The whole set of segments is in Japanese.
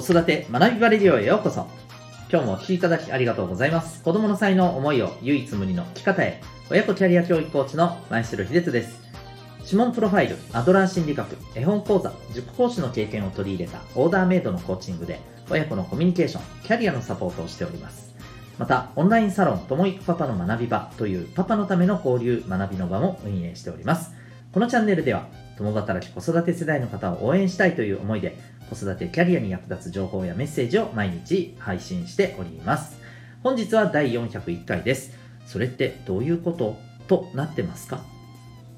子育て学びバレリオへようこそ。今日もお聴きいただきありがとうございます。子供の才能、思いを唯一無二の生き方へ。親子キャリア教育コーチの前城秀人です。指紋プロファイル、アドラー心理学、絵本講座、塾講師の経験を取り入れたオーダーメイドのコーチングで、親子のコミュニケーション、キャリアのサポートをしております。また、オンラインサロン、ともいくパパの学び場というパパのための交流、学びの場も運営しております。このチャンネルでは、共働き子育て世代の方を応援したいという思いで、子育てキャリアに役立つ情報やメッセージを毎日配信しております。本日は第401回です。それってどういうこととなってますか？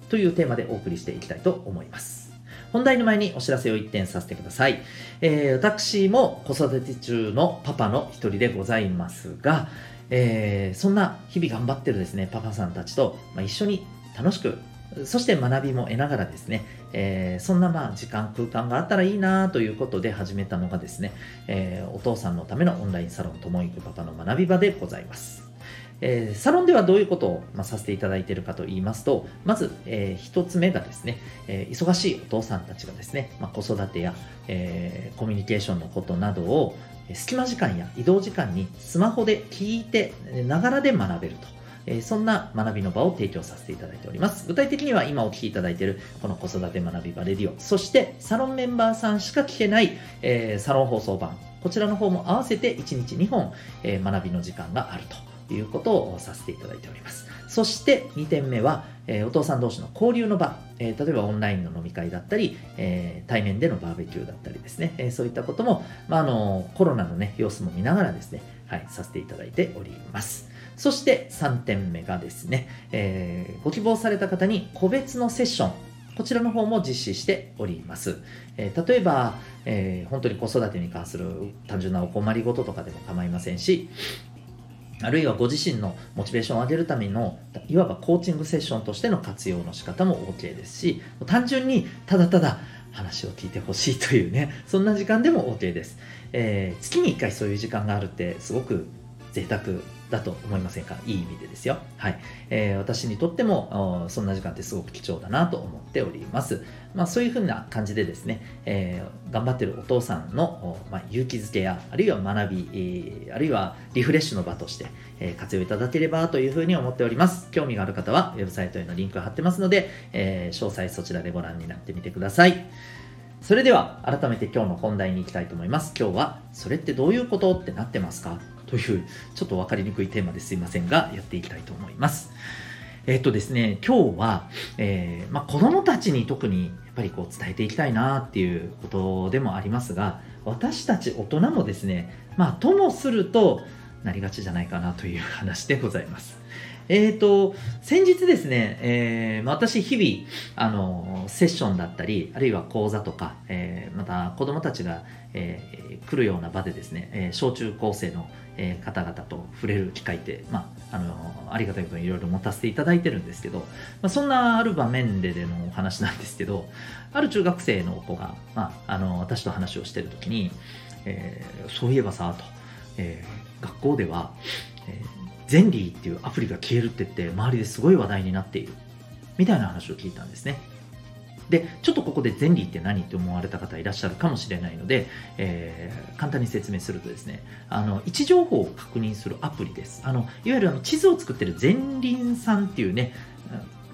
というテーマでお送りしていきたいと思います。本題の前にお知らせを一点させてください。えー、私も子育て中のパパの一人でございますが、えー、そんな日々頑張ってるですね、パパさんたちと、まあ、一緒に楽しくそして学びも得ながらですね、えー、そんなまあ時間空間があったらいいなということで始めたのがですね、えー、お父さんのためのオンラインサロンともいくパパの学び場でございます。えー、サロンではどういうことを、まあ、させていただいているかと言いますと、まず、えー、一つ目がですね、えー、忙しいお父さんたちがですね、まあ、子育てや、えー、コミュニケーションのことなどを隙間時間や移動時間にスマホで聞いてながらで学べると。えそんな学びの場を提供させていただいております。具体的には今お聞きいただいているこの子育て学び場レディオ、そしてサロンメンバーさんしか聞けない、えサロン放送版、こちらの方も合わせて1日2本、え学びの時間があるということをさせていただいております。そして2点目は、えお父さん同士の交流の場、え例えばオンラインの飲み会だったり、え対面でのバーベキューだったりですね、えそういったことも、まあ、あのコロナの、ね、様子も見ながらですね、はい、させていただいております。そして3点目がですね、えー、ご希望された方に個別のセッション、こちらの方も実施しております。えー、例えば、えー、本当に子育てに関する単純なお困りごととかでも構いませんし、あるいはご自身のモチベーションを上げるためのいわばコーチングセッションとしての活用の仕方も OK ですし単純にただただ話を聞いてほしいというねそんな時間でも OK です、えー、月に1回そういう時間があるってすごく贅沢だと思いませんか？いい意味でですよ。はい。えー、私にとっても、そんな時間ってすごく貴重だなと思っております。まあ、そういうふうな感じでですね、えー、頑張ってるお父さんの、まあ、勇気づけや、あるいは学び、えー、あるいはリフレッシュの場として、え活用いただければというふうに思っております。興味がある方は、ウェブサイトへのリンクを貼ってますので、え詳細そちらでご覧になってみてください。それでは改めて今日の本題に行きたいと思います。今日はそれってどういうこと？ってなってますか？というちょっと分かりにくいテーマですいませんがやっていきたいと思います。えっとですね、今日は、えーまあ、子供たちに特にやっぱりこう伝えていきたいなっていうことでもありますが私たち大人もですね、まあ、ともするとなりがちじゃないかなという話でございます。えっ、ー、と、先日ですね、えー、私日々、あの、セッションだったり、あるいは講座とか、えー、また子供たちが、えー、来るような場でですね、えー、小中高生の、えー、方々と触れる機会って、まあ、あの、ありがたいことにいろいろ持たせていただいてるんですけど、まあ、そんなある場面ででのお話なんですけど、ある中学生の子が、まあ、あの、私と話をしてるときに、えー、そういえばさ、と、えー、学校では、えーゼンリーっていうアプリが消えるって言って周りですごい話題になっている。みたいな話を聞いたんですね。でちょっとここでゼンリーって何って思われた方いらっしゃるかもしれないので、えー、簡単に説明するとですねあの位置情報を確認するアプリです。あのいわゆるあの地図を作ってるゼンリンさんっていうね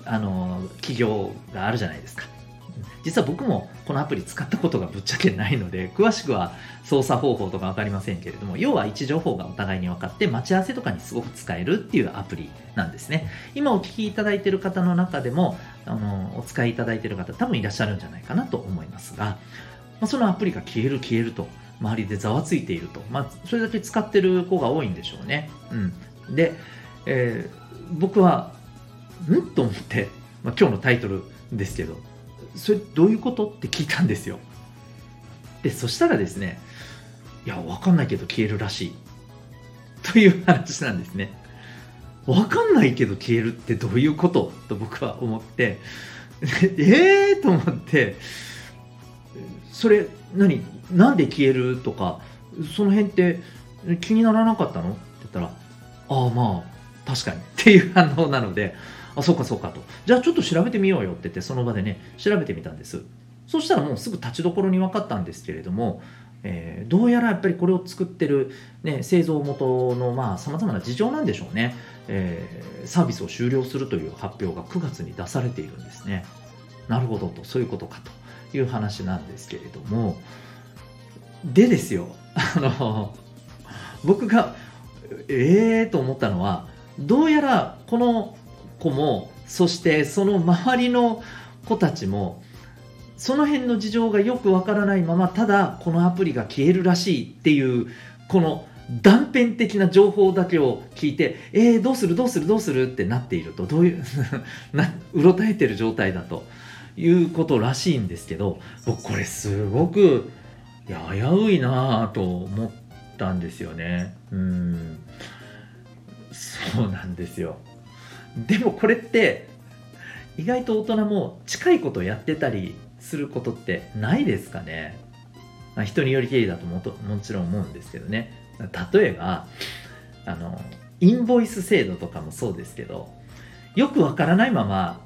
あの企業があるじゃないですか。実は僕もこのアプリ使ったことがぶっちゃけないので、詳しくは操作方法とか分かりませんけれども、要は位置情報がお互いに分かって、待ち合わせとかにすごく使えるっていうアプリなんですね。今お聞きいただいている方の中でも、あのお使いいただいている方多分いらっしゃるんじゃないかなと思いますが、ま、そのアプリが消える消えると、周りでざわついていると、まあ、それだけ使ってる子が多いんでしょうね。うん、で、えー、僕は、ん？と思って、まあ、今日のタイトルですけど、それどういうこと？って聞いたんですよ。で、そしたらですね、いや、わかんないけど消えるらしい。という話なんですね。わかんないけど消えるってどういうこと？と僕は思って、ええー、と思って、それ何、なんで消える？とか、その辺って気にならなかったの？って言ったら、ああまあ、確かに っていう反応なので、あ、そうかそうかと。じゃあちょっと調べてみようよって言って、その場でね、調べてみたんです。そしたらもうすぐ立ちどころに分かったんですけれども、えー、どうやらやっぱりこれを作ってる、ね、製造元のさまざ、まな事情なんでしょうね、えー、サービスを終了するという発表が9月に出されているんですね。なるほどと、そういうことかという話なんですけれども、でですよ、あの、僕が、ええー、と思ったのは、どうやらこの子も、そしてその周りの子たちも、その辺の事情がよくわからないまま、ただこのアプリが消えるらしいっていう、この断片的な情報だけを聞いて、えー、どうするどうするどうするってなっていると、どういうな、うろたえてる状態だということらしいんですけど、僕これすごくいや危ういなと思ったんですよね。うん。そうなんですよ。でもこれって意外と大人も近いことやってたりすることってないですかね、まあ、人によりけりだともともちろん思うんですけどね。例えばあのインボイス制度とかもそうですけどよくわからないまま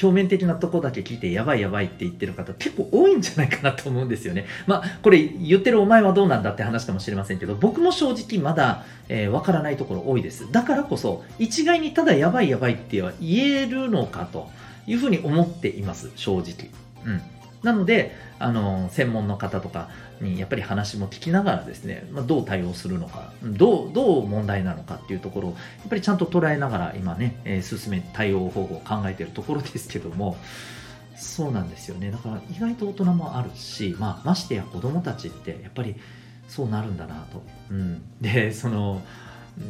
表面的なとこだけ聞いてやばいやばいって言ってる方結構多いんじゃないかなと思うんですよね。まあこれ言ってるお前はどうなんだって話かもしれませんけど僕も正直まだえー、からないところ多いです。だからこそ一概にただやばいやばいっては言えるのかというふうに思っています正直。うん。なので、あの、専門の方とかにやっぱり話も聞きながらですね、まあ、どう対応するのか、どう、どう問題なのかっていうところを、やっぱりちゃんと捉えながら今ね、えー、進め、対応方法を考えてるところですけども、そうなんですよね。だから意外と大人もあるし、まあ、ましてや子供たちってやっぱりそうなるんだなと。うん。で、その、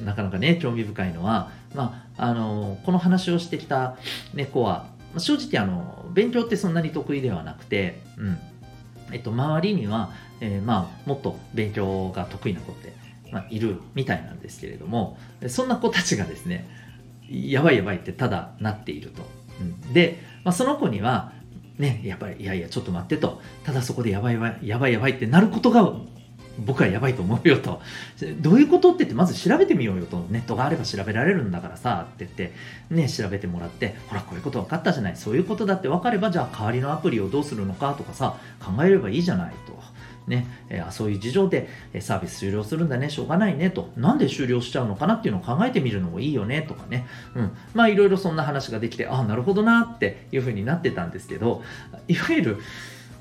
なかなかね、興味深いのは、まあ、あの、この話をしてきた猫は、正直あの勉強ってそんなに得意ではなくて、うん。えっと、周りには、えー、まあ、もっと勉強が得意な子って、まあ、いるみたいなんですけれどもそんな子たちがですねやばいやばいってただなっていると、うん、で、まあ、その子にはねやっぱりいやいやちょっと待ってと。ただそこでやばいやばいやばいやばいってなることが僕はやばいと思うよと。どういうことって言って、まず調べてみようよと。ネットがあれば調べられるんだからさ、って言って、ね、調べてもらって、ほら、こういうこと分かったじゃない。そういうことだって分かれば、じゃあ代わりのアプリをどうするのかとかさ、考えればいいじゃないと。ね、えー、そういう事情でサービス終了するんだね、しょうがないねと、なんで終了しちゃうのかなっていうのを考えてみるのもいいよねとかね、うん、まあいろいろそんな話ができて、ああ、なるほどなっていうふうになってたんですけど、いわゆる、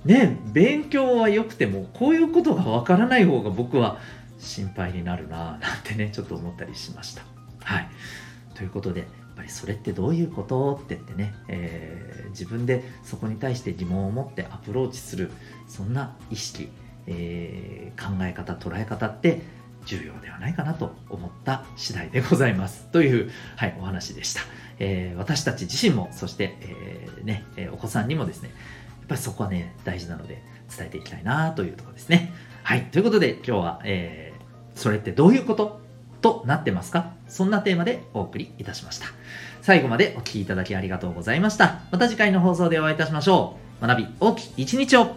ね、勉強は良くてもこういうことがわからない方が僕は心配になるなぁなんてねちょっと思ったりしました。はい。ということでやっぱりそれってどういうことって言ってね、えー、自分でそこに対して疑問を持ってアプローチするそんな意識、えー、考え方捉え方って重要ではないかなと思った次第でございます。という、はい、お話でした、えー、私たち自身もそして、えーね、お子さんにもですねっぱりそこはね、大事なので伝えていきたいなというところですね。はい。ということで今日は、えー、それってどういうこととなってますか？そんなテーマでお送りいたしました。最後までお聴きいただきありがとうございました。また次回の放送でお会いいたしましょう。学び大きい一日を